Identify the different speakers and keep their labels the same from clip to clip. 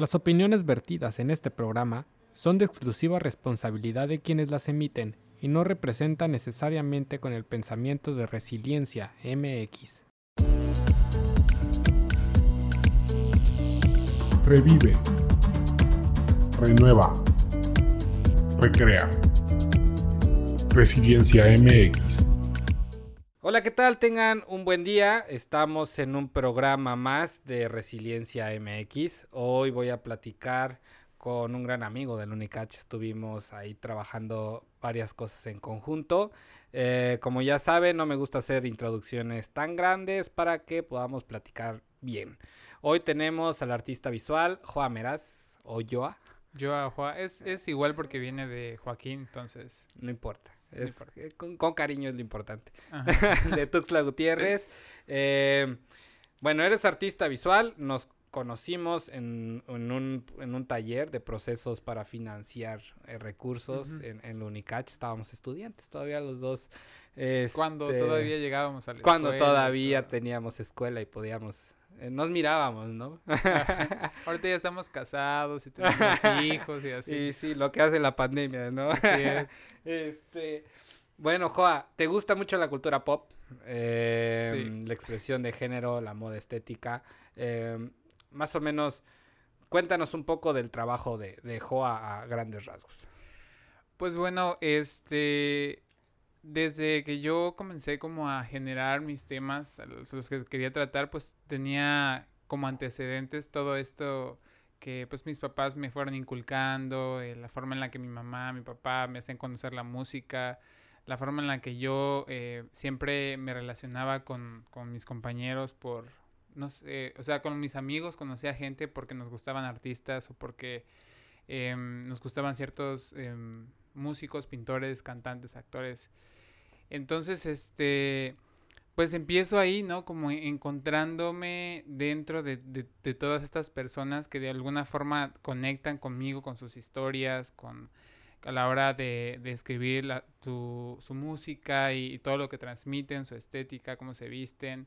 Speaker 1: Las opiniones vertidas en este programa son de exclusiva responsabilidad de quienes las emiten y no representan necesariamente con el pensamiento de Resiliencia MX.
Speaker 2: Revive. Renueva. Recrea. Resiliencia MX.
Speaker 1: Hola, ¿qué tal? Tengan un buen día. Estamos en un programa más de Resiliencia MX. Hoy voy a platicar con un gran amigo del Unicach. Estuvimos ahí trabajando varias cosas en conjunto. Eh, como ya saben, no me gusta hacer introducciones tan grandes para que podamos platicar bien. Hoy tenemos al artista visual Joa Meraz o Joa.
Speaker 3: Joa, Joa. Es, es igual porque viene de Joaquín, entonces.
Speaker 1: No importa. Es, eh, con, con, cariño es lo importante. de Tuxtla Gutiérrez. Eh, bueno, eres artista visual. Nos conocimos en, en, un, en un taller de procesos para financiar eh, recursos en, en la Unicach. Estábamos estudiantes todavía los dos. Este,
Speaker 3: cuando todavía llegábamos a la
Speaker 1: Cuando todavía teníamos escuela y podíamos nos mirábamos, ¿no?
Speaker 3: Ahorita ya estamos casados y tenemos hijos y así.
Speaker 1: Y sí, lo que hace la pandemia, ¿no? este, bueno, Joa, ¿te gusta mucho la cultura pop? Eh, sí. La expresión de género, la moda estética. Eh, más o menos, cuéntanos un poco del trabajo de, de Joa a grandes rasgos.
Speaker 3: Pues bueno, este desde que yo comencé como a generar mis temas, los que quería tratar, pues tenía como antecedentes todo esto que pues mis papás me fueron inculcando, eh, la forma en la que mi mamá, mi papá me hacían conocer la música, la forma en la que yo eh, siempre me relacionaba con, con, mis compañeros por, no sé, o sea, con mis amigos conocía gente porque nos gustaban artistas o porque eh, nos gustaban ciertos em, músicos, pintores, cantantes, actores. Entonces, este, pues empiezo ahí, ¿no? Como encontrándome dentro de, de, todas estas personas que de alguna forma conectan conmigo, con sus historias, con a la hora de, escribir la, su, su, música y, y, todo lo que transmiten, su estética, cómo se visten.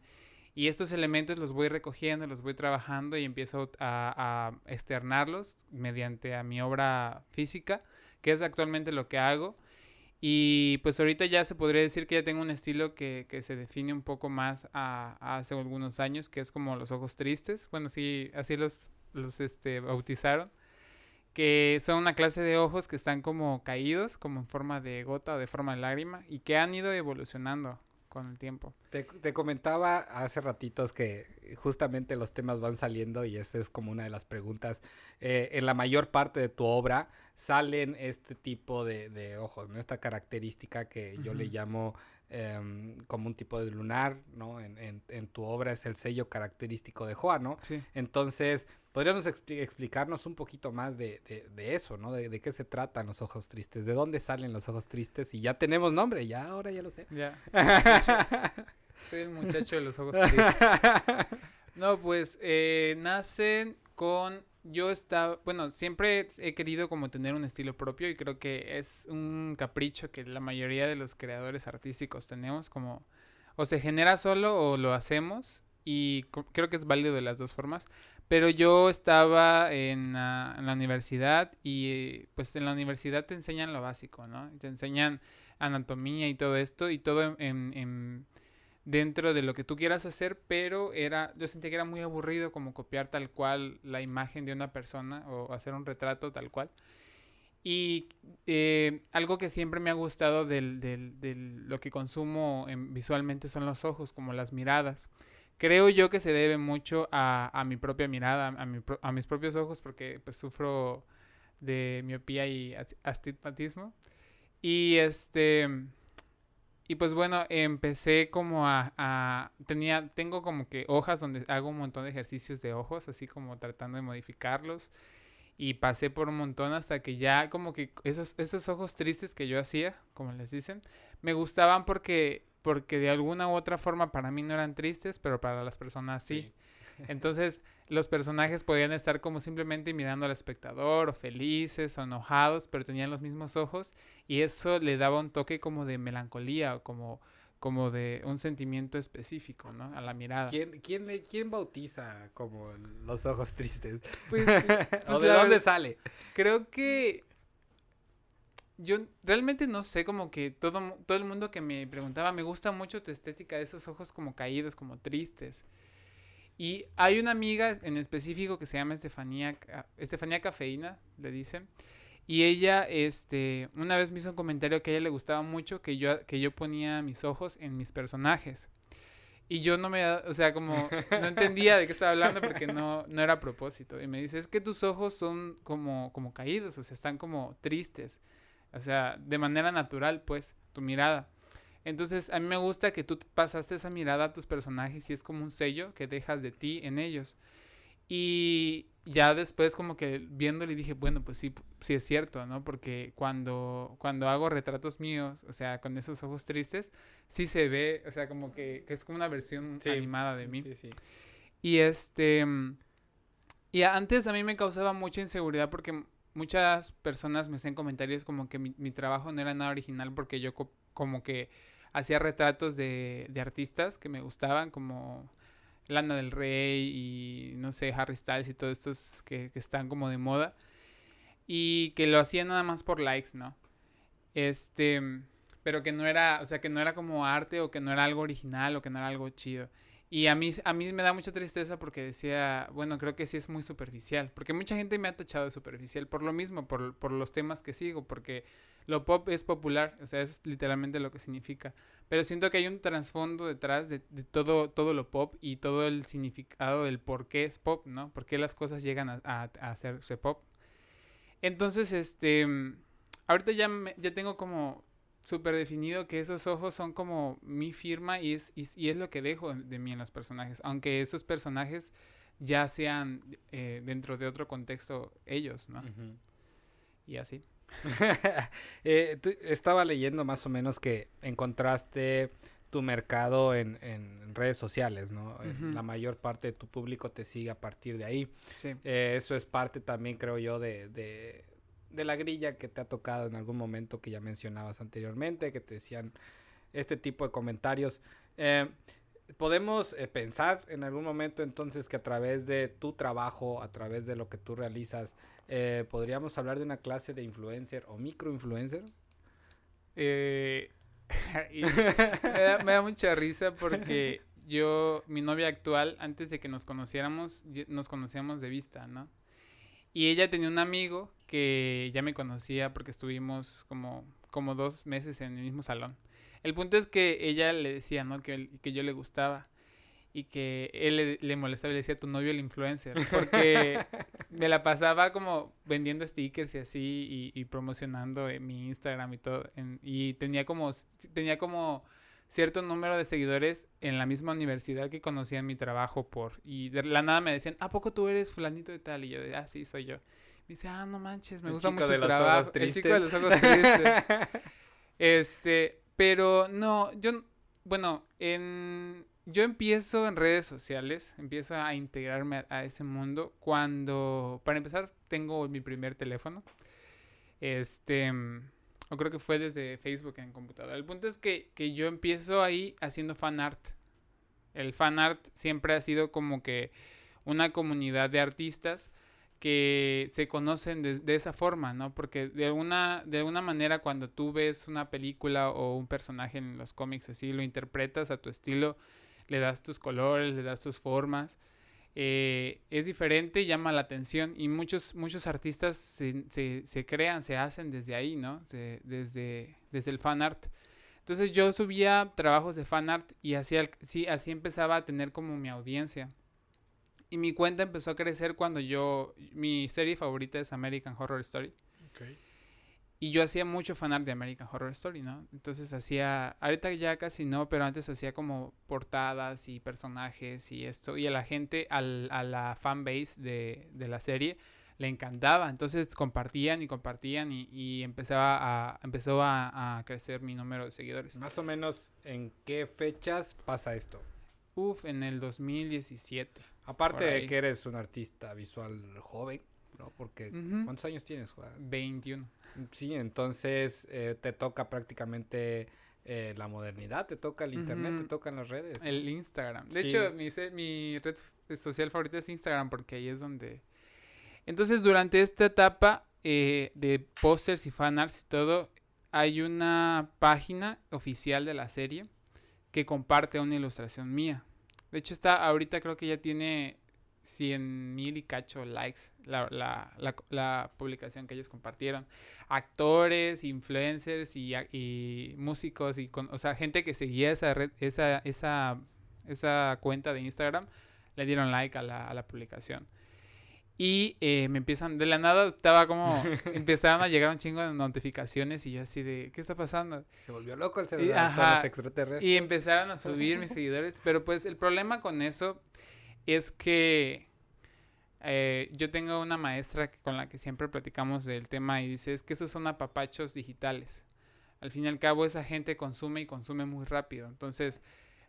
Speaker 3: Y estos elementos los voy recogiendo, los voy trabajando y empiezo a, a externarlos mediante a mi obra física, que es actualmente lo que hago. Y pues ahorita ya se podría decir que ya tengo un estilo que, que se define un poco más a, hace algunos años, que es como los ojos tristes. Bueno, sí, así los, los este, bautizaron. Que son una clase de ojos que están como caídos, como en forma de gota o de forma de lágrima, y que han ido evolucionando con el tiempo.
Speaker 1: Te, te, comentaba hace ratitos que justamente los temas van saliendo y esa es como una de las preguntas. Eh, en la mayor parte de tu obra salen este tipo de, de ojos, ¿no? Esta característica que yo uh -huh. le llamo eh, como un tipo de lunar, ¿no? En, en, en, tu obra es el sello característico de Joa, ¿no?
Speaker 3: Sí.
Speaker 1: Entonces, ¿podríamos expl explicarnos un poquito más de, de, de eso, ¿no? De, de, qué se tratan los ojos tristes, de dónde salen los ojos tristes y ya tenemos nombre, ya ahora ya lo sé.
Speaker 3: Ya. Soy el muchacho de los ojos tristes. No, pues eh, nacen con yo estaba, bueno, siempre he querido como tener un estilo propio y creo que es un capricho que la mayoría de los creadores artísticos tenemos, como o se genera solo o lo hacemos y creo que es válido de las dos formas. Pero yo estaba en, uh, en la universidad y pues en la universidad te enseñan lo básico, ¿no? Te enseñan anatomía y todo esto y todo en, en dentro de lo que tú quieras hacer, pero era, yo sentía que era muy aburrido como copiar tal cual la imagen de una persona o hacer un retrato tal cual. Y eh, algo que siempre me ha gustado del, del, del lo que consumo en, visualmente son los ojos, como las miradas. Creo yo que se debe mucho a, a mi propia mirada, a, mi, a, mis propios ojos, porque pues sufro de miopía y astigmatismo. Y este y pues bueno, empecé como a, a, tenía, tengo como que hojas donde hago un montón de ejercicios de ojos, así como tratando de modificarlos. Y pasé por un montón hasta que ya como que esos, esos ojos tristes que yo hacía, como les dicen, me gustaban porque, porque de alguna u otra forma para mí no eran tristes, pero para las personas sí. sí. Entonces, los personajes podían estar como simplemente mirando al espectador, o felices, o enojados, pero tenían los mismos ojos, y eso le daba un toque como de melancolía, o como, como de un sentimiento específico, ¿no? A la mirada.
Speaker 1: ¿Quién, quién, quién bautiza como los ojos tristes?
Speaker 3: Pues,
Speaker 1: ¿O
Speaker 3: pues
Speaker 1: de dónde sale?
Speaker 3: Creo que yo realmente no sé, como que todo, todo el mundo que me preguntaba, me gusta mucho tu estética de esos ojos como caídos, como tristes. Y hay una amiga en específico que se llama Estefanía, Estefanía Cafeína, le dicen. Y ella, este, una vez me hizo un comentario que a ella le gustaba mucho que yo, que yo ponía mis ojos en mis personajes. Y yo no me, o sea, como no entendía de qué estaba hablando porque no, no era a propósito. Y me dice, es que tus ojos son como, como caídos, o sea, están como tristes. O sea, de manera natural, pues, tu mirada. Entonces, a mí me gusta que tú pasaste esa mirada a tus personajes y es como un sello que dejas de ti en ellos. Y ya después como que viéndole dije, bueno, pues sí, sí es cierto, ¿no? Porque cuando, cuando hago retratos míos, o sea, con esos ojos tristes, sí se ve, o sea, como que, que es como una versión
Speaker 1: Sí,
Speaker 3: animada de mí.
Speaker 1: Sí, sí.
Speaker 3: Y este. Y antes a mí me causaba mucha inseguridad porque muchas personas me hacían comentarios como que mi, trabajo no era nada original porque yo co- como que hacía retratos de, de artistas que me gustaban, como Lana del Rey y no sé, Harry Styles y todos estos que, que están como de moda. Y que lo hacía nada más por likes, ¿no? Este. Pero que no era, o sea, que no era como arte o que no era algo original o que no era algo chido. Y a mí, a mí me da mucha tristeza porque decía, bueno, creo que sí es muy superficial. Porque mucha gente me ha tachado de superficial por lo mismo, por, por los temas que sigo, porque lo pop es popular, o sea, es literalmente lo que significa. Pero siento que hay un trasfondo detrás de, todo, todo lo pop y todo el significado del por qué es pop, ¿no? Por qué las cosas llegan a, a, a hacerse pop. Entonces, este, mm, ahorita ya, me- ya tengo como súper definido que esos ojos son como mi firma y es, y, y es lo que dejo de, de mí en los personajes, aunque esos personajes ya sean eh, dentro de otro contexto ellos, ¿no? Y así.
Speaker 1: Eh, tú- estaba leyendo más o menos que encontraste tu mercado en, en redes sociales, ¿no? La mayor parte de tu público te sigue a partir de ahí.
Speaker 3: Sí.
Speaker 1: Eh, eso es parte también, creo yo, de, de, de la grilla que te ha tocado en algún momento que ya mencionabas anteriormente, que te decían este tipo de comentarios. Eh, Podemos eh, pensar en algún momento entonces que a través de tu trabajo, a través de lo que tú realizas, eh, podríamos hablar de una clase de influencer o microinfluencer.
Speaker 3: Eh, me, da, me da mucha risa porque yo, mi novia actual, antes de que nos conociéramos, nos conocíamos de vista, ¿no? Y ella tenía un amigo que ya me conocía porque estuvimos como, como dos meses en el mismo salón. El punto es que ella le decía, ¿no? Que, que yo le gustaba y que él le, le molestaba y le decía tu novio el influencer. Porque me la pasaba como vendiendo stickers y así y, y promocionando en mi Instagram y todo. en- y tenía como, tenía como cierto número de seguidores en la misma universidad que conocían mi trabajo por. Y de la nada me decían, ¿a poco tú eres fulanito de tal? Y yo de, ah, sí, soy yo. Me dice, ah, no manches, me
Speaker 1: El
Speaker 3: gusta mucho
Speaker 1: de
Speaker 3: el
Speaker 1: los
Speaker 3: trabajo. El chico de los ojos tristes. Este, pero no, yo, bueno, en, yo empiezo en redes sociales, empiezo a integrarme a, a ese mundo cuando, para empezar, tengo mi primer teléfono. Este, o creo que fue desde Facebook en computadora. El punto es que, que yo empiezo ahí haciendo fan art. El fan art siempre ha sido como que una comunidad de artistas que se conocen de, esa forma, ¿no? Porque de alguna, de alguna manera cuando tú ves una película o un personaje en los cómics así, lo interpretas a tu estilo, le das tus colores, le das tus formas, eh, es diferente, llama la atención y muchos, muchos artistas se, se, crean, se hacen desde ahí, ¿no? Desde, desde el fan art. Entonces yo subía trabajos de fan art y así, así empezaba a tener como mi audiencia. Y mi cuenta empezó a crecer cuando yo, mi serie favorita es American Horror Story. Y yo hacía mucho fanart de American Horror Story, ¿no? Entonces hacía, ahorita ya casi no, pero antes hacía como portadas y personajes y esto. Y a la gente, al, a la fanbase de, de la serie, le encantaba. Entonces compartían y compartían y, y empezaba a, empezó a, a crecer mi número de seguidores.
Speaker 1: Más o menos, ¿en qué fechas pasa esto?
Speaker 3: Uf, en el 2017.
Speaker 1: Aparte de que eres un artista visual joven, ¿no? Porque. ¿cuántos años tienes, Juan?
Speaker 3: 21.
Speaker 1: Sí, entonces eh, te toca prácticamente eh, la modernidad, te toca el internet, te tocan las redes.
Speaker 3: El Instagram. De
Speaker 1: Sí.
Speaker 3: hecho, mi, mi red social favorita es Instagram porque ahí es donde... Entonces, durante esta etapa eh, de pósters y fanarts y todo, hay una página oficial de la serie que comparte una ilustración mía. De hecho, está ahorita creo que ya tiene 100 mil y cacho likes la, la, la, la publicación que ellos compartieron. Actores, influencers y, y músicos y con, o sea, gente que seguía esa red, esa, esa, esa cuenta de Instagram, le dieron like a la, a la publicación. Y eh, me empiezan, de la nada estaba como, empezaron a llegar un chingo de notificaciones y yo así de, ¿qué está pasando?
Speaker 1: Se volvió loco el
Speaker 3: Y-
Speaker 1: celular, son
Speaker 3: ajá,
Speaker 1: los extraterrestres.
Speaker 3: Y empezaron a subir mis seguidores. Pero pues el problema con eso es que eh, yo tengo una maestra que- con la que siempre platicamos del tema y dice, es que esos son apapachos digitales. Al fin y al cabo esa gente consume y consume muy rápido. Entonces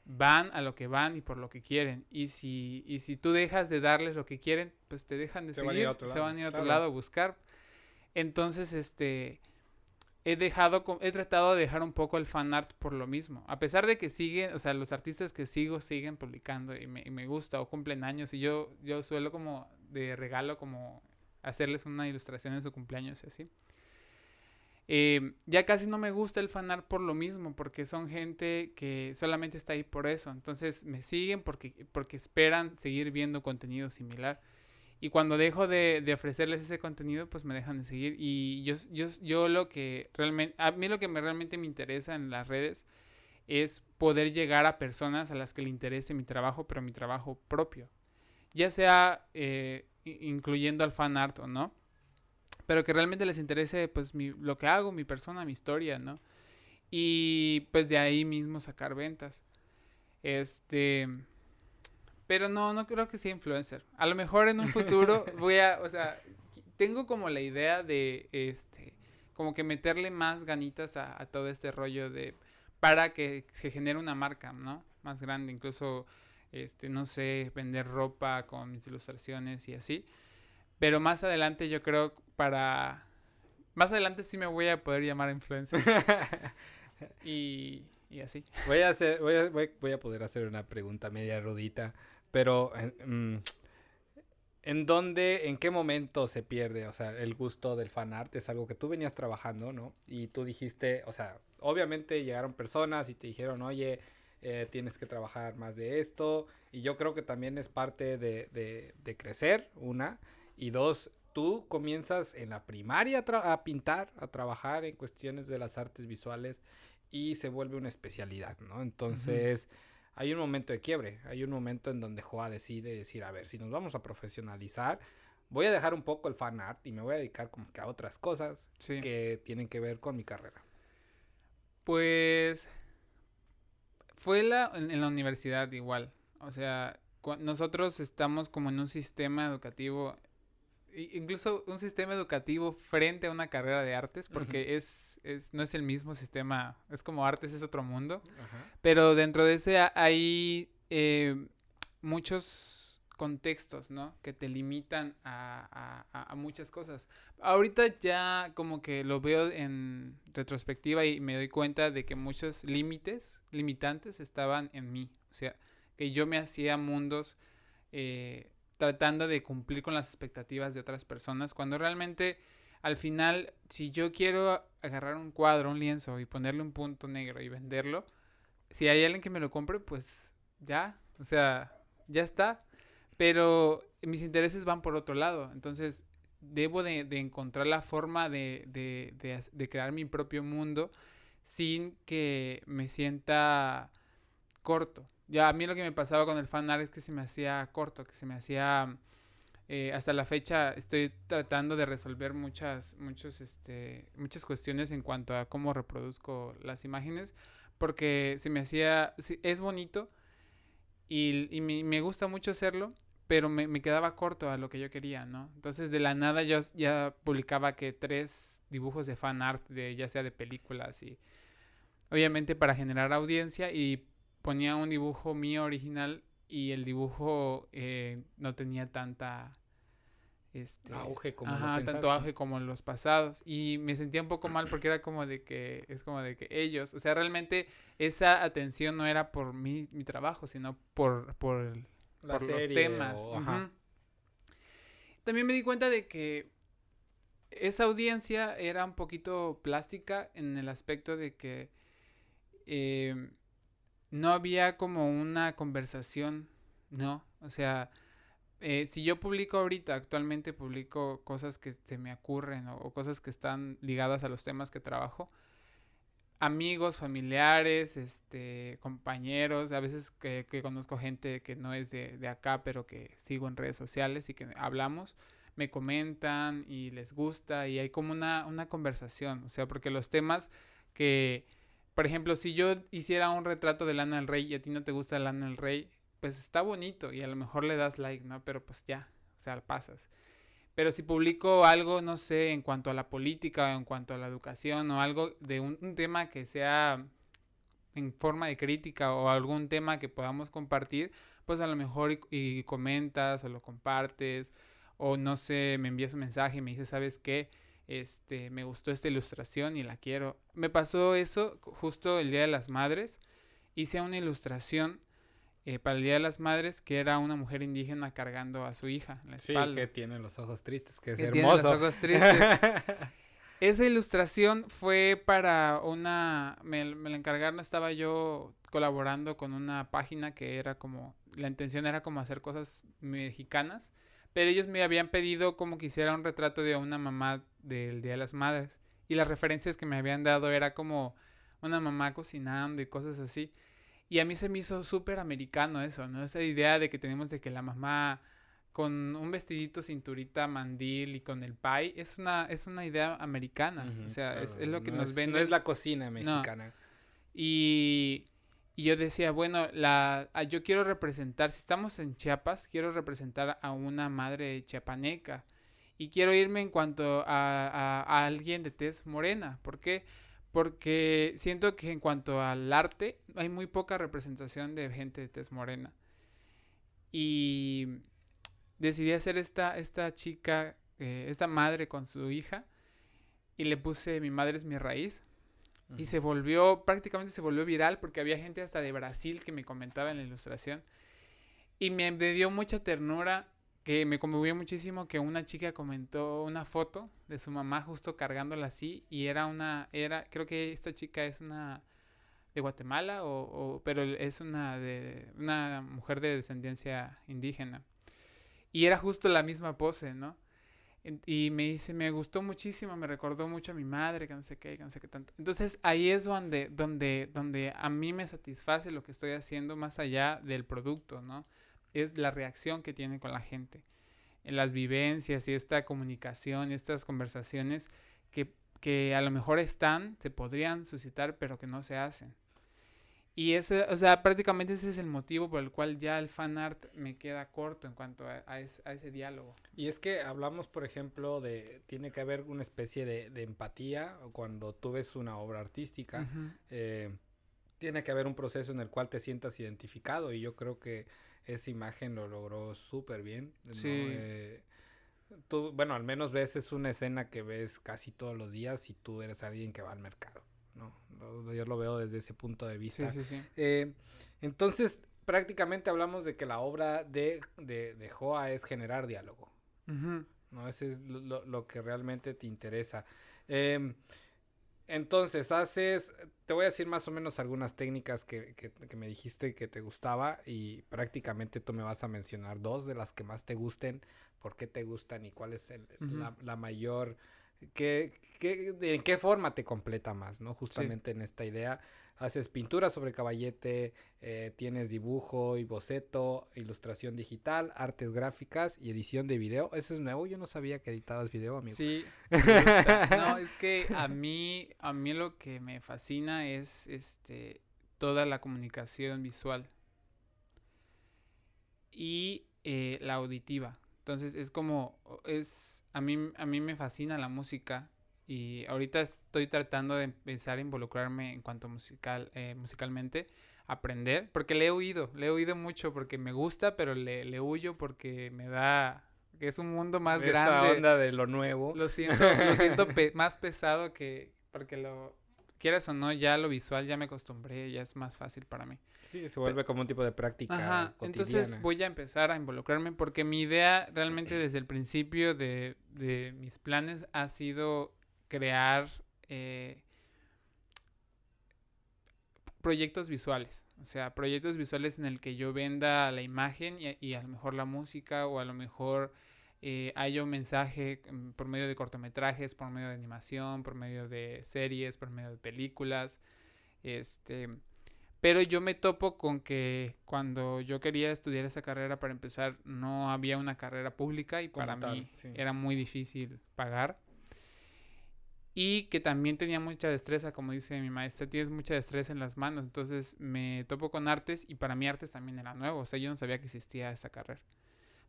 Speaker 3: van a lo que van y por lo que quieren. Y si, y si tú dejas de darles lo que quieren, pues te dejan de
Speaker 1: Se van a
Speaker 3: seguir.
Speaker 1: ir a otro
Speaker 3: se
Speaker 1: lado,
Speaker 3: van a ir a otro
Speaker 1: claro.
Speaker 3: lado a buscar. Entonces, este he dejado, he tratado de dejar un poco el fan art por lo mismo. A pesar de que siguen, o sea, los artistas que sigo siguen publicando y me, y me gusta o cumplen años y yo, yo suelo como de regalo como hacerles una ilustración en su cumpleaños así. Eh, ya casi no me gusta el fan art por lo mismo, porque son gente que solamente está ahí por eso. Entonces me siguen porque, porque esperan seguir viendo contenido similar. Y cuando dejo de, de ofrecerles ese contenido, pues me dejan de seguir. Y yo, yo, yo lo que realmente, a mí lo que me realmente me interesa en las redes es poder llegar a personas a las que le interese mi trabajo, pero mi trabajo propio. Ya sea eh, incluyendo al fan art o no. Pero que realmente les interese pues mi, lo que hago, mi persona, mi historia, ¿no? Y pues de ahí mismo sacar ventas. Este... Pero no, no creo que sea influencer. A lo mejor en un futuro voy a, o sea, tengo como la idea de, este, como que meterle más ganitas a, a todo este rollo de, para que se genere una marca, ¿no? Más grande, incluso, este, no sé, vender ropa con mis ilustraciones y así. Pero más adelante yo creo para, más adelante sí me voy a poder llamar influencer. y, y así.
Speaker 1: Voy a hacer, voy a, voy, voy a poder hacer una pregunta media rudita, pero mm, ¿en dónde, en qué momento se pierde, o sea, el gusto del fan art? Es algo que tú venías trabajando, ¿no? Y tú dijiste, o sea, obviamente llegaron personas y te dijeron, oye, eh, tienes que trabajar más de esto, y yo creo que también es parte de, de, de crecer, una, y dos, tú comienzas en la primaria a pintar, a trabajar en cuestiones de las artes visuales y se vuelve una especialidad, ¿no? Entonces, hay un momento de quiebre, hay un momento en donde Joa decide decir, a ver, si nos vamos a profesionalizar, voy a dejar un poco el fan art y me voy a dedicar como que a otras cosas
Speaker 3: Sí.
Speaker 1: que tienen que ver con mi carrera.
Speaker 3: Pues fue la, en, en la universidad igual. O sea, nosotros estamos como en un sistema educativo, incluso un sistema educativo frente a una carrera de artes, porque es, es, no es el mismo sistema, es como artes, es otro mundo. Pero dentro de ese ha- hay eh, muchos contextos, ¿no? Que te limitan a, a- a- a muchas cosas. Ahorita ya como que lo veo en retrospectiva y me doy cuenta de que muchos límites, limitantes estaban en mí. O sea, que yo me hacía mundos eh, tratando de cumplir con las expectativas de otras personas, cuando realmente al final, si yo quiero agarrar un cuadro, un lienzo y ponerle un punto negro y venderlo, si hay alguien que me lo compre, pues ya, o sea, ya está. Pero mis intereses van por otro lado, entonces debo de, de encontrar la forma de, de, de crear mi propio mundo sin que me sienta corto. Ya a mí lo que me pasaba con el fanart es que se me hacía corto, que se me hacía... eh, hasta la fecha estoy tratando de resolver muchas, muchos, este, muchas cuestiones en cuanto a cómo reproduzco las imágenes porque se me hacía, es bonito y, y me, me gusta mucho hacerlo, pero me, me quedaba corto a lo que yo quería, ¿no? Entonces de la nada yo ya publicaba que tres dibujos de fan art, de, ya sea de películas y obviamente para generar audiencia y ponía un dibujo mío original y el dibujo eh, no tenía tanta este
Speaker 1: Auge como lo
Speaker 3: ajá, tanto auge como los pasados y me sentía un poco mal porque era como de que es como de que ellos, o sea, realmente esa atención no era por mi, mi trabajo, sino por por,
Speaker 1: La
Speaker 3: por los temas.
Speaker 1: o- ajá.
Speaker 3: También me di cuenta de que esa audiencia era un poquito plástica en el aspecto de que eh, no había como una conversación, ¿no? O sea, eh, si yo publico ahorita, actualmente publico cosas que se me ocurren o, o cosas que están ligadas a los temas que trabajo, amigos, familiares, este, compañeros, a veces que, que conozco gente que no es de, de acá, pero que sigo en redes sociales y que hablamos, me comentan y les gusta y hay como una, una conversación, o sea, porque los temas que, por ejemplo, si yo hiciera un retrato de Lana del Rey y a ti no te gusta Lana del Rey, pues está bonito y a lo mejor le das like, ¿no? Pero pues ya, o sea, pasas. Pero si publico algo, no sé, en cuanto a la política o en cuanto a la educación o algo de un, tema que sea en forma de crítica o algún tema que podamos compartir, pues a lo mejor y, y comentas o lo compartes o no sé, me envías un mensaje y me dices, ¿sabes qué? Este, me gustó esta ilustración y la quiero. Me pasó eso justo el Día de las Madres. Hice una ilustración eh, para el Día de las Madres que era una mujer indígena cargando a su hija en la
Speaker 1: Sí,
Speaker 3: espalda.
Speaker 1: que tiene los ojos tristes, que es
Speaker 3: Que tiene los
Speaker 1: hermoso.
Speaker 3: ojos tristes. Esa ilustración fue para una, me, me la encargaron, estaba yo colaborando con una página que era como, la intención era como hacer cosas mexicanas, pero ellos me habían pedido como que hiciera un retrato de una mamá del Día de las Madres y las referencias que me habían dado era como una mamá cocinando y cosas así. Y a mí se me hizo súper americano eso, ¿no? Esa idea de que tenemos de que la mamá con un vestidito, cinturita, mandil y con el pie, es una, es una idea americana. O sea, es,
Speaker 1: claro,
Speaker 3: es lo que
Speaker 1: no
Speaker 3: nos
Speaker 1: es-
Speaker 3: venden.
Speaker 1: No es la cocina mexicana.
Speaker 3: Y, y yo decía, bueno, la, ah, yo quiero representar, si estamos en Chiapas, quiero representar a una madre chiapaneca. Y quiero irme en cuanto a, a- alguien de tez morena. ¿Por qué? Porque siento que en cuanto al arte hay muy poca representación de gente de tez morena. Y decidí hacer esta, esta chica, eh, esta madre con su hija. Y le puse Mi madre es mi raíz. Y se volvió, prácticamente se volvió viral porque había gente hasta de Brasil que me comentaba en la ilustración. Y me dio mucha ternura, que me conmovió muchísimo que una chica comentó una foto de su mamá justo cargándola así y era una, era, creo que esta chica es una de Guatemala o, o- pero es una de, una mujer de descendencia indígena. Y era justo la misma pose, ¿no? Y me dice, me gustó muchísimo, me recordó mucho a mi madre, que no sé qué, que no sé qué tanto. Entonces ahí es donde, donde, donde a mí me satisface lo que estoy haciendo más allá del producto, ¿no? Es la reacción que tiene con la gente. En las vivencias y esta comunicación estas conversaciones que, que a lo mejor están, se podrían suscitar, pero que no se hacen. Y ese, o sea, prácticamente ese es el motivo por el cual ya el fan art me queda corto en cuanto a, a es- a ese diálogo.
Speaker 1: Y es que hablamos, por ejemplo, de tiene que haber una especie de, de empatía cuando tú ves una obra artística. Eh, tiene que haber un proceso en el cual te sientas identificado y yo creo que esa imagen lo logró súper bien. ¿no?
Speaker 3: Sí.
Speaker 1: Eh, tú, bueno, al menos ves, es una escena que ves casi todos los días y tú eres alguien que va al mercado. ¿No? Yo lo veo desde ese punto de vista.
Speaker 3: Sí, sí, sí.
Speaker 1: Eh, entonces, prácticamente hablamos de que la obra de, de, de Joa es generar diálogo. ¿no? Ese es lo, lo- que realmente te interesa. Em, entonces, haces, te voy a decir más o menos algunas técnicas que, que- que me dijiste que te gustaba y prácticamente tú me vas a mencionar dos de las que más te gusten, por qué te gustan y cuál es el- la, la mayor, qué, qué- en qué forma te completa más, ¿no? Justamente en esta idea. Haces pintura sobre caballete, eh, tienes dibujo y boceto, ilustración digital, artes gráficas y edición de video. Eso es nuevo, yo no sabía que editabas video, amigo.
Speaker 3: Sí. No, es que a mí, a mí lo que me fascina es este toda la comunicación visual y eh, la auditiva. Entonces es como es a mí a mí me fascina la música y ahorita estoy tratando de empezar a involucrarme en cuanto musical eh, musicalmente aprender porque le he oído le he oído mucho porque me gusta pero le, le huyo porque me da que es un mundo más
Speaker 1: Esta
Speaker 3: grande.
Speaker 1: onda de lo nuevo.
Speaker 3: Lo siento, lo siento pe- más pesado que porque lo quieras o no, ya lo visual ya me acostumbré, ya es más fácil para mí.
Speaker 1: Sí, se vuelve como un tipo de práctica
Speaker 3: Ajá, entonces voy a empezar a involucrarme porque mi idea realmente desde el principio de, de mis planes ha sido crear eh, proyectos visuales. O sea, proyectos visuales en el que yo venda la imagen y, y a lo mejor la música o a lo mejor eh, haya un mensaje mm, por medio de cortometrajes, por medio de animación, por medio de series, por medio de películas. Este, pero yo me topo con que cuando yo quería estudiar esa carrera para empezar no había una carrera pública y para
Speaker 1: tal,
Speaker 3: mí
Speaker 1: sí.
Speaker 3: era muy difícil pagar. Y que también tenía mucha destreza, como dice mi maestra, tienes mucha destreza en las manos. Entonces me topo con artes y para mí artes también era nuevo. O sea, yo no sabía que existía esa carrera.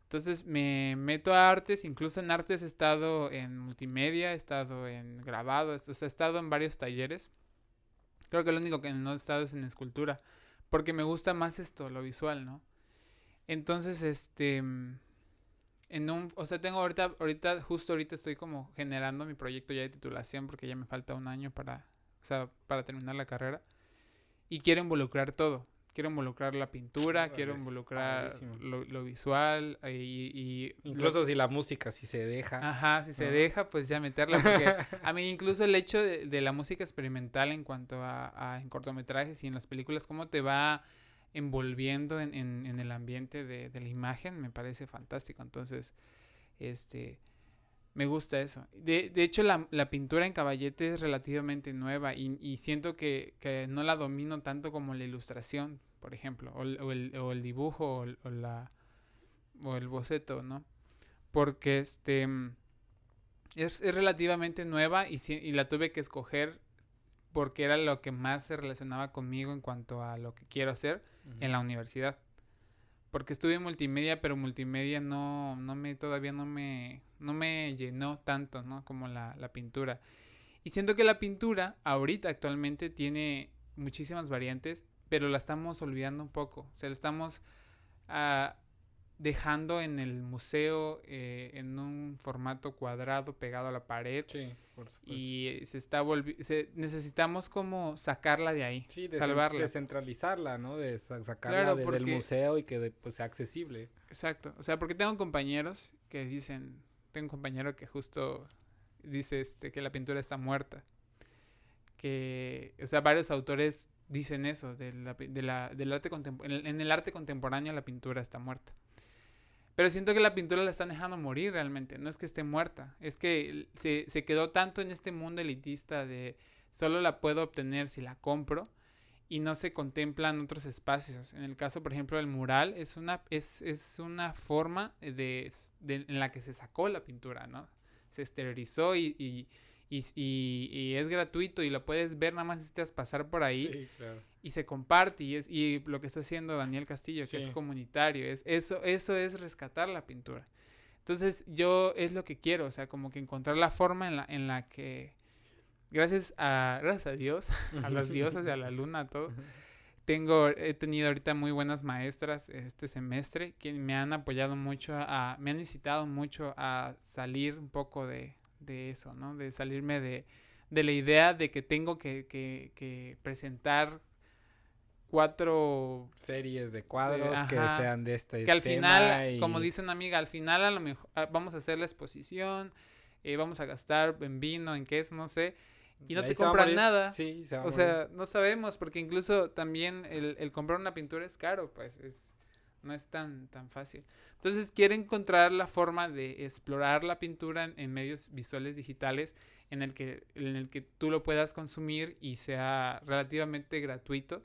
Speaker 3: Entonces me meto a artes, incluso en artes he estado en multimedia, he estado en grabado, o sea, he estado en varios talleres. Creo que lo único que no he estado es en escultura, porque me gusta más esto, lo visual, ¿no? Entonces, este, mm, en un, o sea, tengo ahorita, ahorita, justo ahorita estoy como generando mi proyecto ya de titulación, porque ya me falta un año para, o sea, para terminar la carrera, y quiero involucrar todo. Quiero involucrar la pintura, quiero involucrar lo, lo visual eh, y, lo-
Speaker 1: Incluso si la música, si se deja.
Speaker 3: Ajá, si se deja, pues ya meterla. Porque a mí incluso el hecho de, de la música experimental en cuanto a, a en cortometrajes y en las películas, cómo te va envolviendo en, en- en el ambiente de, de la imagen, me parece fantástico. Entonces, este, me gusta eso. De, de hecho, la, la pintura en caballete es relativamente nueva y, y siento que, que no la domino tanto como la ilustración, por ejemplo, o, el- o el, o el dibujo o, la, o el boceto, ¿no? Porque este es, es relativamente nueva y, si- y la tuve que escoger porque era lo que más se relacionaba conmigo en cuanto a lo que quiero hacer en la universidad. Porque estuve en multimedia, pero multimedia no, no me, todavía no me, no me llenó tanto, ¿no? Como la, la pintura. Y siento que la pintura ahorita actualmente tiene muchísimas variantes, pero la estamos olvidando un poco. O sea, la estamos ah, dejando en el museo eh, en un formato cuadrado pegado a la pared.
Speaker 1: Sí, por supuesto.
Speaker 3: Y se está volviendo, necesitamos como sacarla de ahí,
Speaker 1: Sí, desen-
Speaker 3: salvarla.
Speaker 1: descentralizarla, ¿no? De sa- sacarla
Speaker 3: Claro,
Speaker 1: de- del museo y que de- pues, sea accesible.
Speaker 3: Exacto. O sea, porque tengo compañeros que dicen, tengo un compañero que justo dice este que la pintura está muerta. Que, o sea, varios autores dicen eso, del arte en, el, arte contemporáneo la pintura está muerta. Pero siento que la pintura la están dejando morir realmente, no es que esté muerta, es que se, quedó tanto en este mundo elitista de solo la puedo obtener si la compro y no se contemplan otros espacios. En el caso, por ejemplo, del mural, es una, es, es una forma de, en la que se sacó la pintura, ¿no? Se exteriorizó y, y, y- y es gratuito y lo puedes ver nada más necesitas pasar por ahí
Speaker 1: Sí, claro.
Speaker 3: y se comparte y es y lo que está haciendo Daniel Castillo que es comunitario es eso eso es rescatar la pintura entonces yo es lo que quiero o sea como que encontrar la forma en la en la que gracias a gracias a Dios a las diosas y a la luna a todo tengo he tenido ahorita muy buenas maestras este semestre que me han apoyado mucho a me han incitado mucho a salir un poco de de eso no de salirme de de la idea de que tengo que, que, que presentar cuatro
Speaker 1: Series de cuadros que
Speaker 3: ajá.
Speaker 1: sean de este
Speaker 3: que al
Speaker 1: tema
Speaker 3: final
Speaker 1: y-
Speaker 3: como dice una amiga al final a lo mejor ah, vamos a hacer la exposición eh, vamos a gastar en vino en queso no sé y no
Speaker 1: ahí
Speaker 3: te compran nada.
Speaker 1: Sí, se va a
Speaker 3: o sea no sabemos porque incluso también el, el comprar una pintura es caro pues es no es tan tan fácil entonces quiero encontrar la forma de explorar la pintura en, en medios visuales digitales en el que en el que tú lo puedas consumir y sea relativamente gratuito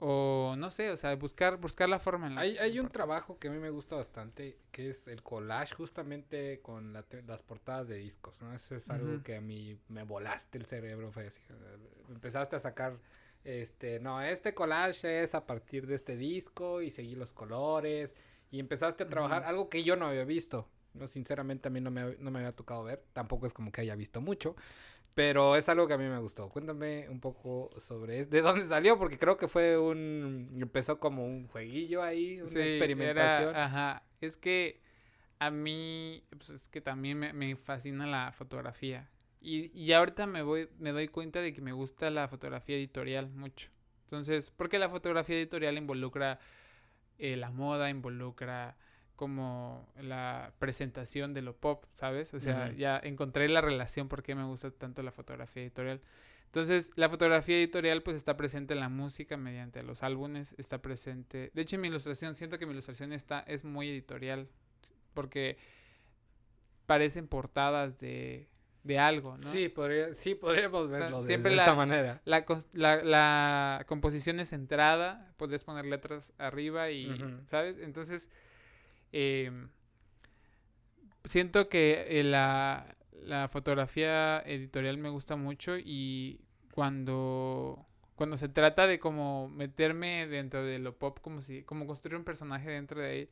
Speaker 3: o no sé o sea buscar buscar la forma en la
Speaker 1: Hay, hay un trabajo que a mí me gusta bastante, que es el collage justamente con la las portadas de discos, ¿no? Eso es algo
Speaker 3: Ujú.
Speaker 1: que a mí me volaste el cerebro, fue así, empezaste a sacar, este, no, este collage es a partir de este disco y seguí los colores y empezaste a trabajar algo que yo no había visto, no, sinceramente a mí no me, no me había tocado ver, tampoco es como que haya visto mucho, pero es algo que a mí me gustó. Cuéntame un poco sobre de dónde salió, porque creo que fue un empezó como un jueguillo ahí, una
Speaker 3: Sí,
Speaker 1: experimentación.
Speaker 3: era- ajá. Es que a mí, pues es que también me, me fascina la fotografía. Y, y ahorita me voy, me doy cuenta de que me gusta la fotografía editorial mucho. Entonces, porque la fotografía editorial involucra eh, la moda, involucra como la presentación de lo pop, ¿sabes? O sea, ya encontré la relación por qué me gusta tanto la fotografía editorial. Entonces, la fotografía editorial pues está presente en la música mediante los álbumes, está presente. De hecho, en mi ilustración, siento que mi ilustración está, es muy editorial, porque parecen portadas de, de algo, ¿no?
Speaker 1: Sí, podría, sí, podríamos verlo
Speaker 3: siempre
Speaker 1: de
Speaker 3: la-
Speaker 1: esa manera.
Speaker 3: La, la, la composición es centrada, puedes poner letras arriba y. ¿sabes? Entonces, em, siento que eh, la, la fotografía editorial me gusta mucho y cuando, cuando se trata de como meterme dentro de lo pop, como si, como construir un personaje dentro de ahí,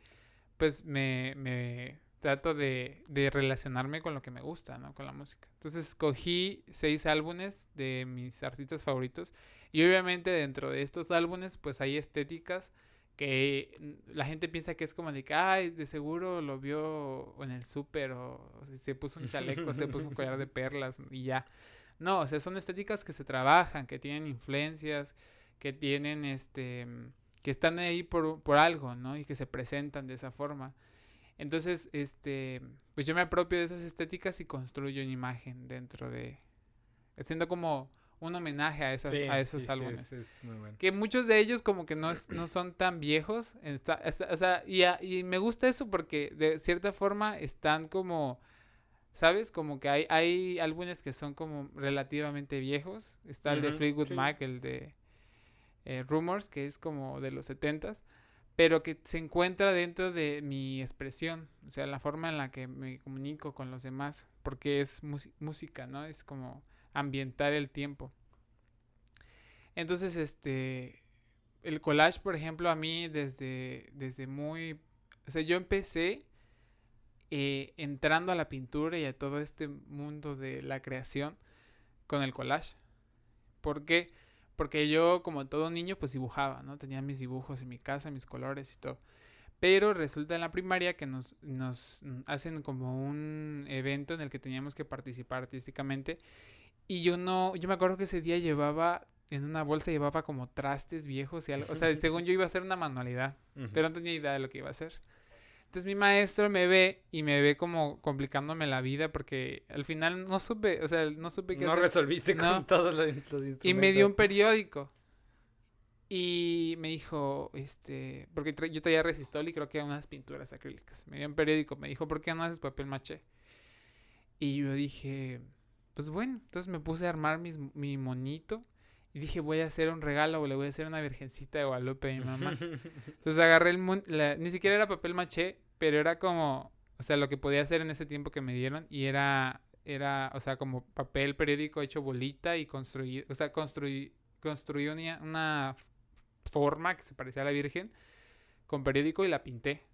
Speaker 3: pues me, me trato de, de relacionarme con lo que me gusta, ¿no? Con la música. Entonces escogí seis álbumes de mis artistas favoritos y obviamente dentro de estos álbumes pues hay estéticas que la gente piensa que es como de que, ay, de seguro lo vio en el súper o se puso un chaleco, se puso un collar de perlas y ya. No, o sea, son estéticas que se trabajan, que tienen influencias, que tienen este, que están ahí por, por algo, ¿no? Y que se presentan de esa forma. Entonces, este, pues yo me apropio de esas estéticas y construyo una imagen dentro de, haciendo como un homenaje a, esas,
Speaker 1: Sí,
Speaker 3: a esos
Speaker 1: sí, sí,
Speaker 3: álbumes
Speaker 1: es- es muy bueno.
Speaker 3: que muchos de ellos como que no, es- no son tan viejos. está- está- o sea, y, a- y me gusta eso porque de cierta forma están como, ¿sabes? Como que hay, hay álbumes que son como relativamente viejos. Está el de Fleetwood. Mac, el de eh, Rumors, que es como de los setentas pero que se encuentra dentro de mi expresión, o sea, la forma en la que me comunico con los demás, porque es música, ¿no? Es como ambientar el tiempo. Entonces, este, el collage, por ejemplo, a mí desde, desde muy, o sea, yo empecé eh, entrando a la pintura y a todo este mundo de la creación con el collage. ¿Por qué? Porque yo, como todo niño, pues dibujaba, ¿no? Tenía mis dibujos en mi casa, mis colores y todo. Pero resulta en la primaria que nos, nos hacen como un evento en el que teníamos que participar artísticamente. Y yo no, yo me acuerdo que ese día llevaba, en una bolsa llevaba como trastes viejos y algo. O sea, según yo iba a hacer una manualidad, pero no tenía idea de lo que iba a hacer. Entonces mi maestro me ve y me ve como complicándome la vida porque al final no supe, o sea, no supe qué
Speaker 1: no
Speaker 3: hacer.
Speaker 1: resolviste
Speaker 3: No.
Speaker 1: con todos los, los instrumentos.
Speaker 3: Y me dio un periódico. Y me dijo, este, porque tra- yo traía resistol y creo que unas pinturas acrílicas. Me dio un periódico, me dijo, ¿por qué no haces papel maché? Y yo dije, pues bueno, entonces me puse a armar mis, mi monito y dije, voy a hacer un regalo o le voy a hacer una virgencita de Guadalupe a mi mamá. Entonces agarré el mon- la- ni siquiera era papel maché, pero era como, o sea, lo que podía hacer en ese tiempo que me dieron y era era, o sea, como papel periódico hecho bolita y construí, o sea, construí construí una, una forma que se parecía a la Virgen con periódico y la pinté.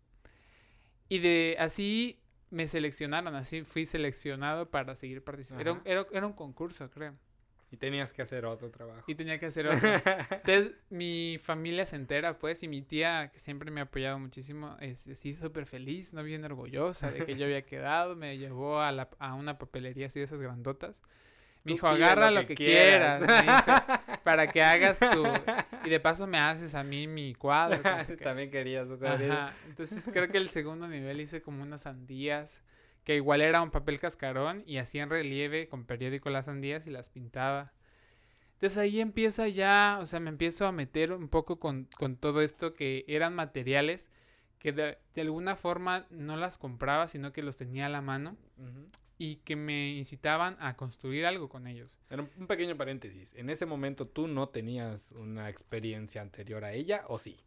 Speaker 3: Y de así me seleccionaron, así fui seleccionado para seguir participando. Era era, era un concurso, creo.
Speaker 1: Y tenías que hacer otro trabajo.
Speaker 3: Y tenía que hacer otro. Entonces, mi familia se entera, pues, y mi tía, que siempre me ha apoyado muchísimo, es así súper feliz, no bien orgullosa de que yo había quedado, me llevó a, la, a una papelería así de esas grandotas. Me dijo, agarra
Speaker 1: lo que
Speaker 3: que, quieras,
Speaker 1: quieras".
Speaker 3: me dice, para que hagas tu... Y de paso me haces a mí mi cuadro. que.
Speaker 1: También querías.
Speaker 3: Entonces creo que el segundo nivel hice como unas sandías, que igual era un papel cascarón y hacía en relieve con periódico las sandías y las pintaba. Entonces ahí empieza ya, o sea, me empiezo a meter un poco con, con todo esto que eran materiales que de, de alguna forma no las compraba, sino que los tenía a la mano y que me incitaban a construir algo con ellos.
Speaker 1: Pero un- pequeño paréntesis. En ese momento tú no tenías una experiencia anterior a ella, ¿o sí?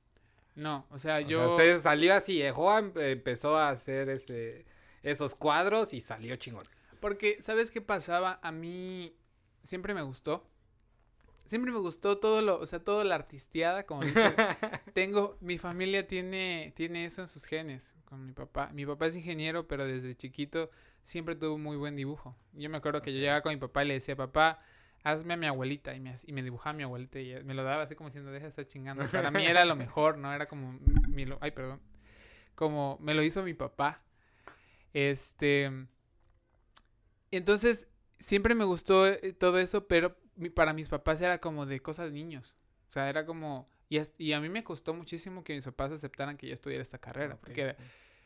Speaker 3: No, o sea,
Speaker 1: O
Speaker 3: yo...
Speaker 1: sea, se salió así. Joan eh, empezó a hacer ese, esos cuadros y salió chingón.
Speaker 3: Porque, ¿sabes qué pasaba? A mí siempre me gustó. Siempre me gustó todo lo, o sea, todo la artisteada, como dice. Tengo, mi familia tiene, tiene eso en sus genes, con mi papá. Mi papá es ingeniero, pero desde chiquito siempre tuvo muy buen dibujo. Yo me acuerdo que yo llegaba con mi papá y le decía, papá, hazme a mi abuelita. Y me, y me dibujaba a mi abuelita y me lo daba así como diciendo, deja de estar chingando. Para mí era lo mejor, ¿no? Era como, mi lo- ay, perdón. Como me lo hizo mi papá. Este. Entonces, siempre me gustó eh, todo eso, pero para mis papás era como de cosas de niños. O sea, era como. Y, y a mí me costó muchísimo que mis papás aceptaran que yo estudiara esta carrera.
Speaker 1: Ok,
Speaker 3: Porque era,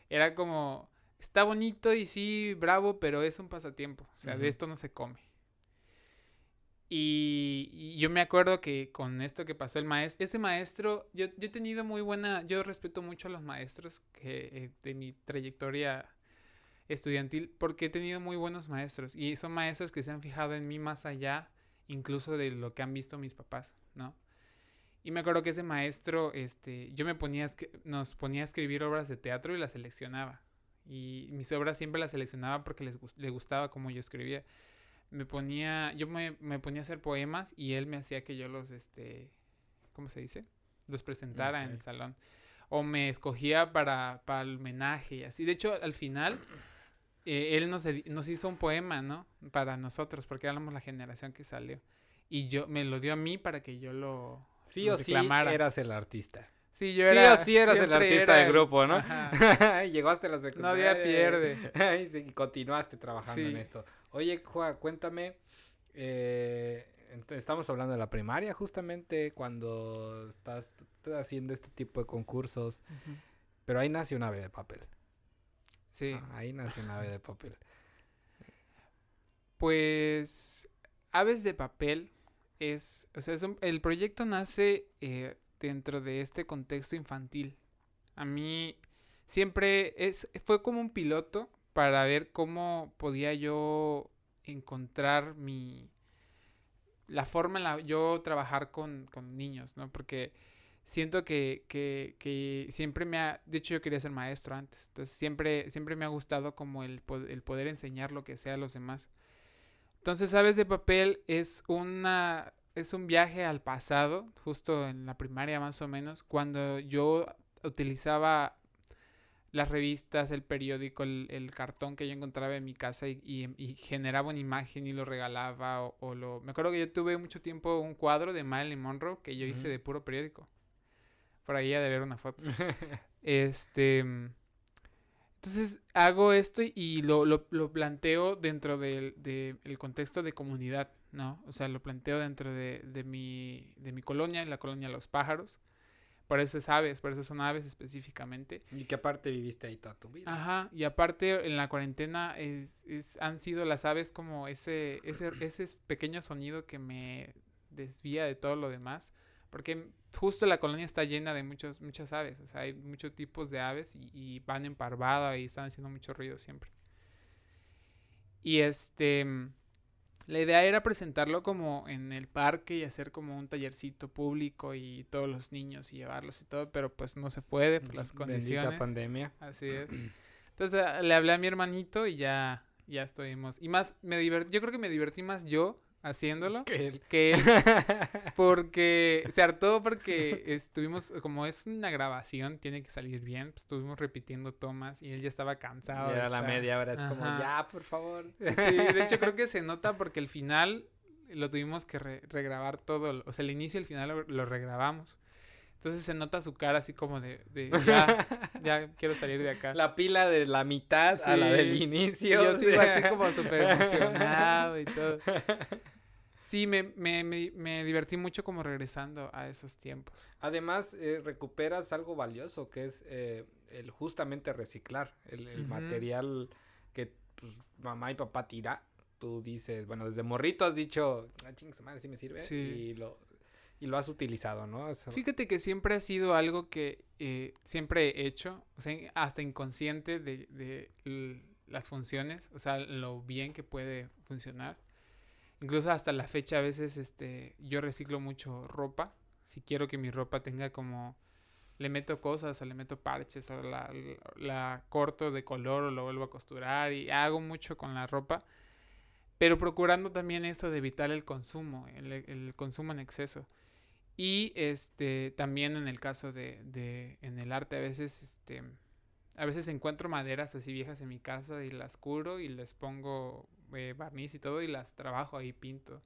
Speaker 3: era como. Está bonito y sí, bravo, pero es un pasatiempo. O sea,
Speaker 1: Ujú.
Speaker 3: de esto no se come. Y, y yo me acuerdo que con esto que pasó el maestro, ese maestro, yo, yo he tenido muy buena, yo respeto mucho a los maestros que, eh, de mi trayectoria estudiantil porque he tenido muy buenos maestros y son maestros que se han fijado en mí más allá incluso de lo que han visto mis papás, ¿no? Y me acuerdo que ese maestro, este, yo me ponía, nos ponía a escribir obras de teatro y las seleccionaba. Y mis obras siempre las seleccionaba porque les le gustaba como yo escribía. Me ponía, yo me, me ponía a hacer poemas y él me hacía que yo los, este, ¿cómo se dice? Los presentara en el salón. O me escogía para, para el homenaje y así. De hecho, al final, eh, él nos, nos hizo un poema, ¿no? Para nosotros, porque éramos la generación que salió. Y yo, me lo dio a mí para que yo lo,
Speaker 1: Sí
Speaker 3: lo
Speaker 1: o sí
Speaker 3: declamara.
Speaker 1: eras el artista.
Speaker 3: Sí, yo
Speaker 1: sí
Speaker 3: era.
Speaker 1: o sí eras el artista del
Speaker 3: el-
Speaker 1: grupo, ¿no?
Speaker 3: Ajá.
Speaker 1: Llegó hasta la
Speaker 3: No
Speaker 1: secundaria.
Speaker 3: había pierde.
Speaker 1: y sí, continuaste trabajando en
Speaker 3: Sí.
Speaker 1: esto. Oye, Juan, cuéntame. eh, estamos hablando de la primaria, justamente cuando estás haciendo este tipo de concursos. Pero ahí nace un ave de papel.
Speaker 3: Sí.
Speaker 1: Ah, ahí nace un ave de papel.
Speaker 3: Pues Aves de Papel es, o sea, es un- el proyecto nace eh, dentro de este contexto infantil. A mí siempre es, fue como un piloto para ver cómo podía yo encontrar mi, la forma en la yo trabajar con, con niños, ¿no? Porque siento que, que, que siempre me ha, de hecho yo quería ser maestro antes, entonces siempre, siempre me ha gustado como el, el poder enseñar lo que sea a los demás. Entonces, Aves de Papel es una es un viaje al pasado, justo en la primaria más o menos, cuando yo utilizaba las revistas, el periódico, el, el cartón que yo encontraba en mi casa y, y- y generaba una imagen y lo regalaba o, o lo... Me acuerdo que yo tuve mucho tiempo un cuadro de Marilyn Monroe que yo hice de puro periódico. Por ahí ha de ver una foto. Este. mm, Entonces hago esto y lo, lo, lo planteo dentro del de- el contexto de comunidad, ¿no? O sea, lo planteo dentro de, de mi, de mi colonia, la colonia Los Pájaros. Por eso es aves, por eso son aves específicamente.
Speaker 1: y que aparte viviste ahí toda tu vida.
Speaker 3: Ajá, y aparte en la cuarentena es, es- han sido las aves como ese, ese, ese pequeño sonido que me desvía de todo lo demás. Porque justo la colonia está llena de muchos, muchas aves. O sea, hay muchos tipos de aves y, y van en parvada y están haciendo mucho ruido siempre. Y este. La idea era presentarlo como en el parque y hacer como un tallercito público y todos los niños y llevarlos y todo, pero pues no se puede por las
Speaker 1: Bendita
Speaker 3: condiciones.
Speaker 1: pandemia.
Speaker 3: Así es. Entonces le hablé a mi hermanito y ya, ya estuvimos. Y más, me divertí, yo creo que me divertí más yo haciéndolo
Speaker 1: Que él.
Speaker 3: que él, porque se hartó porque estuvimos, como es una grabación, tiene que salir bien, pues estuvimos repitiendo tomas y él ya estaba cansado.
Speaker 1: Ya era la media hora, es como, ya, por favor.
Speaker 3: Sí, de hecho creo que se nota porque el final lo tuvimos que re- regrabar todo, o sea, el inicio y el final lo, lo regrabamos. Entonces se nota su cara así como de, de ya, ya quiero salir de acá.
Speaker 1: La pila de la mitad a la
Speaker 3: Sí.
Speaker 1: del inicio.
Speaker 3: yo
Speaker 1: sea.
Speaker 3: así como súper emocionado y todo. Sí, me, me, me, me divertí mucho como regresando a esos tiempos.
Speaker 1: Además, eh, recuperas algo valioso que es eh, el justamente reciclar el, material que pues, mamá y papá tira. Tú dices, bueno, desde morrito has dicho, ah, madre, sí me sirve.
Speaker 3: Sí.
Speaker 1: Y lo, y lo has utilizado, ¿no? Eso-
Speaker 3: Fíjate que siempre ha sido algo que eh, siempre he hecho, o sea, hasta inconsciente de, de las funciones, o sea, lo bien que puede funcionar. Incluso hasta la fecha a veces este, yo reciclo mucho ropa. Si quiero que mi ropa tenga como... Le meto cosas o le meto parches o la, la corto de color o lo vuelvo a costurar y hago mucho con la ropa. Pero procurando también eso de evitar el consumo, el, el consumo en exceso. Y este también en el caso de, de en el arte a veces este a veces encuentro maderas así viejas en mi casa y las curo y les pongo eh, barniz y todo y las trabajo ahí pinto.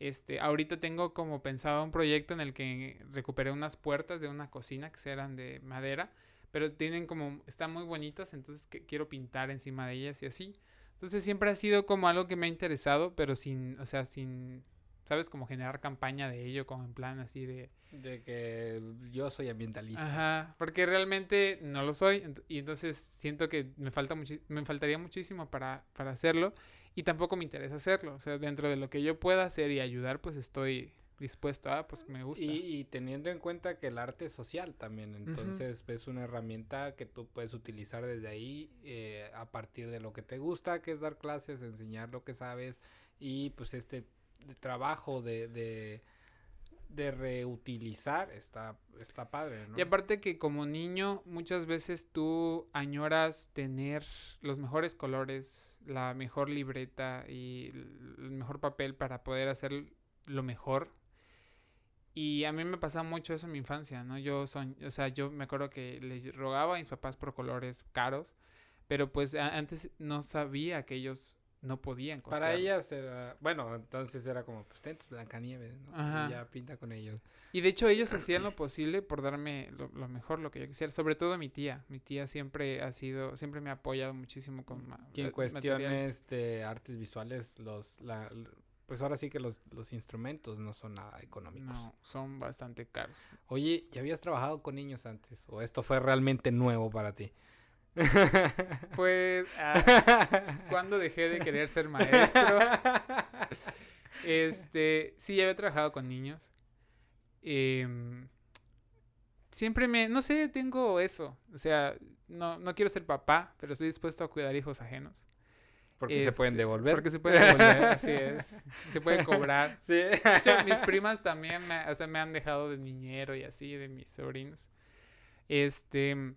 Speaker 3: Este, ahorita tengo como pensado un proyecto en el que recuperé unas puertas de una cocina que eran de madera, pero tienen como, están muy bonitas, entonces que quiero pintar encima de ellas y así. Entonces siempre ha sido como algo que me ha interesado, pero sin, o sea, sin, ¿sabes? Como generar campaña de ello, como en plan así de...
Speaker 1: De que yo soy ambientalista.
Speaker 3: Ajá, porque realmente no lo soy ent- y entonces siento que me falta me faltaría muchísimo para, para hacerlo y tampoco me interesa hacerlo, o sea, dentro de lo que yo pueda hacer y ayudar, pues estoy dispuesto a, pues me gusta.
Speaker 1: Y, y teniendo en cuenta que el arte es social también, entonces es una herramienta que tú puedes utilizar desde ahí eh, a partir de lo que te gusta, que es dar clases, enseñar lo que sabes y pues este de trabajo de, de, de reutilizar está, está padre.
Speaker 3: Y aparte que como niño muchas veces tú añoras tener los mejores colores, la mejor libreta y el mejor papel para poder hacer lo mejor. Y a mí me pasaba mucho eso en mi infancia, ¿no? Yo son, o sea, yo me acuerdo que les rogaba a mis papás por colores caros, pero pues antes no sabía que ellos no podían
Speaker 1: Para
Speaker 3: costearlo.
Speaker 1: ellas era, bueno, entonces era como, pues tentes Blancanieves, ¿no?
Speaker 3: Ajá.
Speaker 1: Y ya pinta con ellos.
Speaker 3: Y de hecho ellos hacían lo posible por darme lo, lo mejor, lo que yo quisiera. Sobre todo mi tía. Mi tía siempre ha sido, siempre me ha apoyado muchísimo con
Speaker 1: Y en
Speaker 3: ma- materiales.
Speaker 1: cuestiones de artes visuales, los, la, pues ahora sí que los, los instrumentos no son nada económicos.
Speaker 3: No, son bastante caros.
Speaker 1: Oye, ¿ya habías trabajado con niños antes? ¿O esto fue realmente nuevo para ti?
Speaker 3: Pues, ah, cuando dejé de querer ser maestro, este, sí, ya había trabajado con niños. Em, siempre me, no sé, tengo eso. O sea, no, no quiero ser papá, pero estoy dispuesto a cuidar hijos ajenos.
Speaker 1: Porque se pueden
Speaker 3: Este,
Speaker 1: devolver.
Speaker 3: Porque se puede devolver, así es. Se puede cobrar.
Speaker 1: Sí.
Speaker 3: De hecho, mis primas también me, o sea, me han dejado de niñero y así, de mis sobrinos. Este,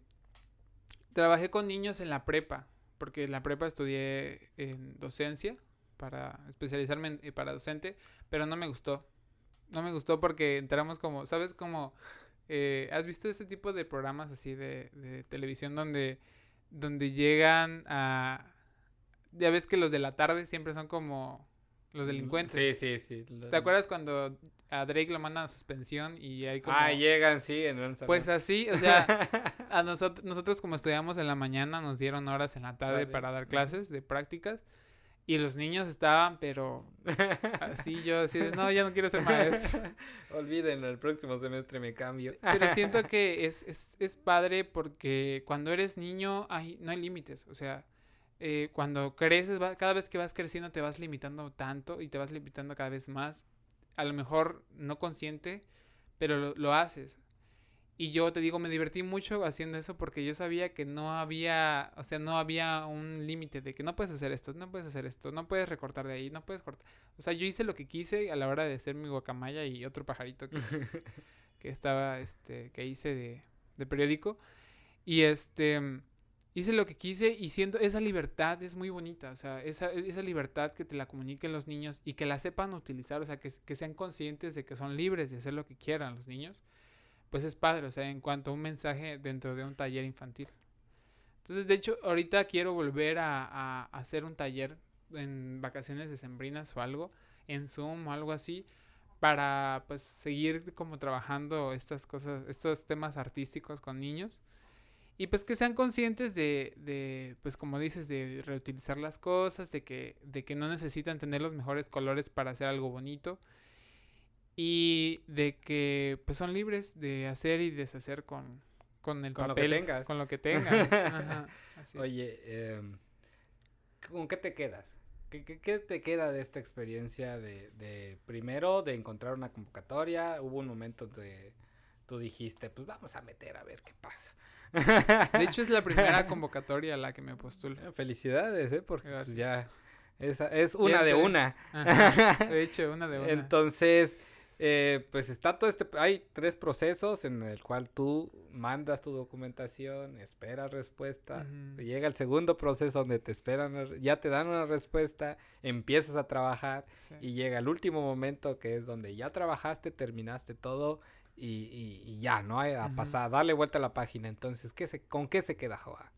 Speaker 3: trabajé con niños en la prepa, porque en la prepa estudié en docencia para especializarme en- eh, para docente, pero no me gustó. No me gustó porque entramos como, ¿sabes? Como, eh, ¿has visto ese tipo de programas así de, de televisión donde, donde llegan a... Ya ves que los de la tarde siempre son como los delincuentes.
Speaker 1: Sí, sí, sí.
Speaker 3: ¿Te acuerdas cuando a Drake lo mandan a suspensión y hay como...
Speaker 1: Ah, llegan, sí, en un salón.
Speaker 3: Pues así, o sea, a nosotros, nosotros como estudiamos en la mañana nos dieron horas en la tarde
Speaker 1: Vale.
Speaker 3: para dar clases de prácticas y los niños estaban, pero así yo así de, no, ya no quiero ser maestro.
Speaker 1: Olvídenlo, el próximo semestre me cambio.
Speaker 3: Pero siento que es, es, es padre porque cuando eres niño hay, no hay límites, o sea, eh, cuando creces, va- cada vez que vas creciendo te vas limitando tanto y te vas limitando cada vez más, a lo mejor no consciente, pero lo, lo haces. Y yo te digo, me divertí mucho haciendo eso porque yo sabía que no había, o sea, no había un límite de que no puedes hacer esto, no puedes hacer esto, no puedes recortar de ahí, no puedes cortar. O sea, yo hice lo que quise a la hora de hacer mi guacamaya y otro pajarito que, que estaba, este, que hice de, de periódico. Y este, hice lo que quise y siento, esa libertad es muy bonita, o sea, esa, esa libertad que te la comuniquen los niños y que la sepan utilizar, o sea, que, que sean conscientes de que son libres de hacer lo que quieran los niños, pues es padre, o sea, en cuanto a un mensaje dentro de un taller infantil. Entonces, de hecho, ahorita quiero volver a, a- hacer un taller en vacaciones decembrinas o algo, en Zoom o algo así, para pues seguir como trabajando estas cosas, estos temas artísticos con niños. Y pues que sean conscientes de, de, pues como dices, de reutilizar las cosas, de que, de que no necesitan tener los mejores colores para hacer algo bonito. Y de que pues son libres de hacer y deshacer con, con el
Speaker 1: Con lo que tengas.
Speaker 3: Con lo que. Ajá, así.
Speaker 1: Oye, em, ¿con qué te quedas? ¿Qué, qué, qué te queda de esta experiencia de, de primero de encontrar una convocatoria? Hubo un momento de tú dijiste, pues vamos a meter a ver qué pasa.
Speaker 3: De hecho, es la primera convocatoria a la que me postulo.
Speaker 1: Felicidades, ¿eh? Porque pues, ya es, es una de una.
Speaker 3: Ajá, De hecho, una de una.
Speaker 1: Entonces, eh, pues está todo este, hay tres procesos en el cual tú mandas tu documentación, esperas respuesta, llega el segundo proceso donde te esperan, ya te dan una respuesta, empiezas a trabajar
Speaker 3: Sí.
Speaker 1: y llega el último momento que es donde ya trabajaste, terminaste todo y, y- y ya, ¿no? A
Speaker 3: Ujú.
Speaker 1: pasar, darle vuelta a la página. Entonces, ¿qué se, ¿con qué se queda Joa?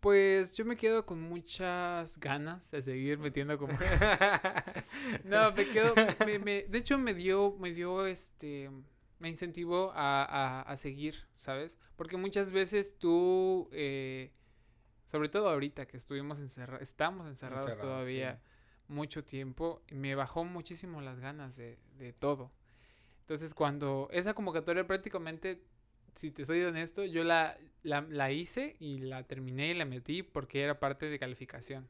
Speaker 3: Pues yo me quedo con muchas ganas de seguir metiendo como... no, me quedo... me- me- de hecho, me dio, me dio este... me incentivó a, a, a seguir, ¿sabes? Porque muchas veces tú, eh, sobre todo ahorita que estuvimos encerrados, estamos encerrados
Speaker 1: Encerrados,
Speaker 3: todavía
Speaker 1: sí.
Speaker 3: mucho tiempo, me bajó muchísimo las ganas de, de todo. Entonces cuando esa convocatoria prácticamente, si te soy honesto, yo la, la, la hice y la terminé y la metí porque era parte de calificación.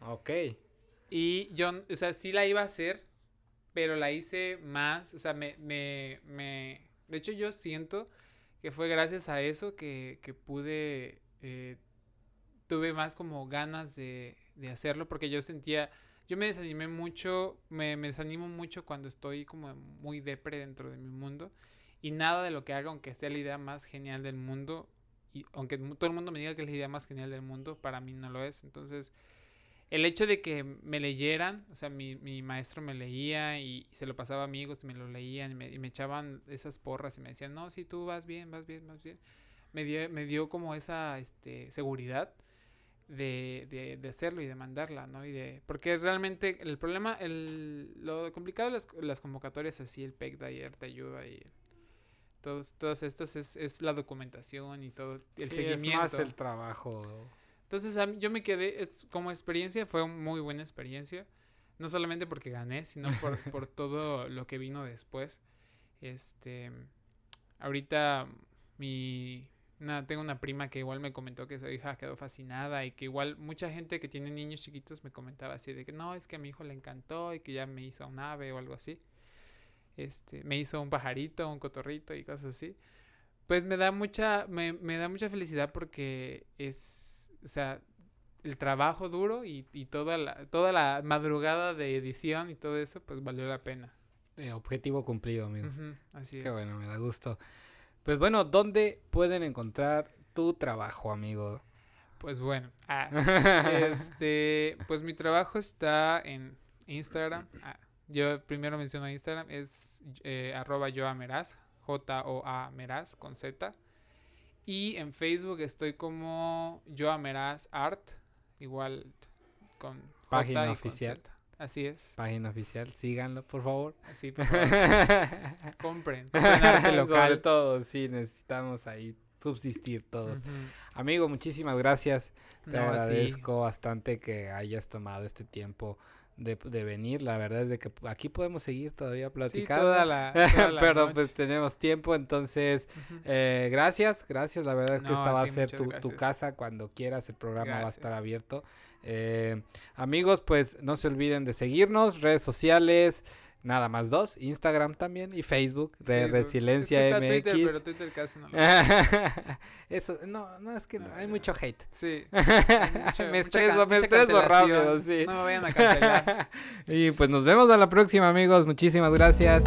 Speaker 1: Ok.
Speaker 3: Y yo, o sea, sí la iba a hacer, pero la hice más, o sea, me, me, me... De hecho, yo siento que fue gracias a eso que, que pude, eh, tuve más como ganas de, de hacerlo, porque yo sentía, yo me desanimé mucho, me, desanimo mucho cuando estoy como muy depre dentro de mi mundo, y nada de lo que haga, aunque sea la idea más genial del mundo, y aunque todo el mundo me diga que es la idea más genial del mundo, para mí no lo es, entonces el hecho de que me leyeran, o sea, mi, mi maestro me leía y, se lo pasaba a amigos y me lo leían y me, y me echaban esas porras y me decían, no, si tú vas bien, vas bien, vas bien, me dio, me dio como esa este, seguridad de, de, de hacerlo y de mandarla, ¿no? Y de, porque realmente el problema, el, lo complicado de las, las convocatorias así, el PEC de ayer te ayuda y todos, todas estas es, es la documentación y todo, el
Speaker 1: Sí,
Speaker 3: seguimiento.
Speaker 1: Es más el trabajo.
Speaker 3: Entonces a mí- yo me quedé, es, como experiencia, fue una muy buena experiencia. No solamente porque gané, sino por, por todo lo que vino después. Este, ahorita mi, una- tengo una prima que igual me comentó que su hija quedó fascinada y que igual mucha gente que tiene niños chiquitos me comentaba así de que no, es que a mi hijo le encantó y que ya me hizo un ave o algo así. Este, me hizo un pajarito, un cotorrito y cosas así. Pues me da mucha, me, me da mucha felicidad porque es, o sea, el trabajo duro y, y toda la, toda la madrugada de edición y todo eso, pues valió la pena.
Speaker 1: Eh, objetivo cumplido, amigo.
Speaker 3: Ujú, así
Speaker 1: Qué
Speaker 3: es.
Speaker 1: bueno, me da gusto. Pues bueno, ¿dónde pueden encontrar tu trabajo, amigo?
Speaker 3: Pues bueno, ah, este, pues mi trabajo está en Instagram. Ah, yo primero menciono Instagram, es eh, arroba joameraz, J-O-A Meraz con Z. Y en Facebook estoy como Joameraz Art, igual con J
Speaker 1: Página
Speaker 3: y con
Speaker 1: oficial.
Speaker 3: Z. Así es,
Speaker 1: Página oficial, síganlo, por favor.
Speaker 3: así por favor, compren, compren arte
Speaker 1: Sobre
Speaker 3: local.
Speaker 1: todo, sí, necesitamos ahí subsistir todos. Amigo, muchísimas gracias. Te
Speaker 3: No,
Speaker 1: agradezco bastante que hayas tomado este tiempo de, de venir. La verdad es de que aquí podemos seguir todavía
Speaker 3: Sí,
Speaker 1: platicando.
Speaker 3: toda la, toda la
Speaker 1: Pero
Speaker 3: noche.
Speaker 1: pues tenemos tiempo, entonces eh, gracias, gracias. La verdad es que
Speaker 3: No,
Speaker 1: esta va a ser tu, tu casa cuando quieras. El programa va a estar abierto. Eh, amigos, pues no se olviden de seguirnos, redes sociales, nada más dos, Instagram también y Facebook de
Speaker 3: Facebook.
Speaker 1: Resiliencia
Speaker 3: está
Speaker 1: MX.
Speaker 3: Twitter, pero Twitter casi no lo
Speaker 1: Eso, no, no, es que
Speaker 3: No,
Speaker 1: hay mucho hate.
Speaker 3: Sí.
Speaker 1: me estreso, me estreso rápido, sí.
Speaker 3: No me vayan a cancelar.
Speaker 1: y pues nos vemos a la próxima, amigos. Muchísimas gracias.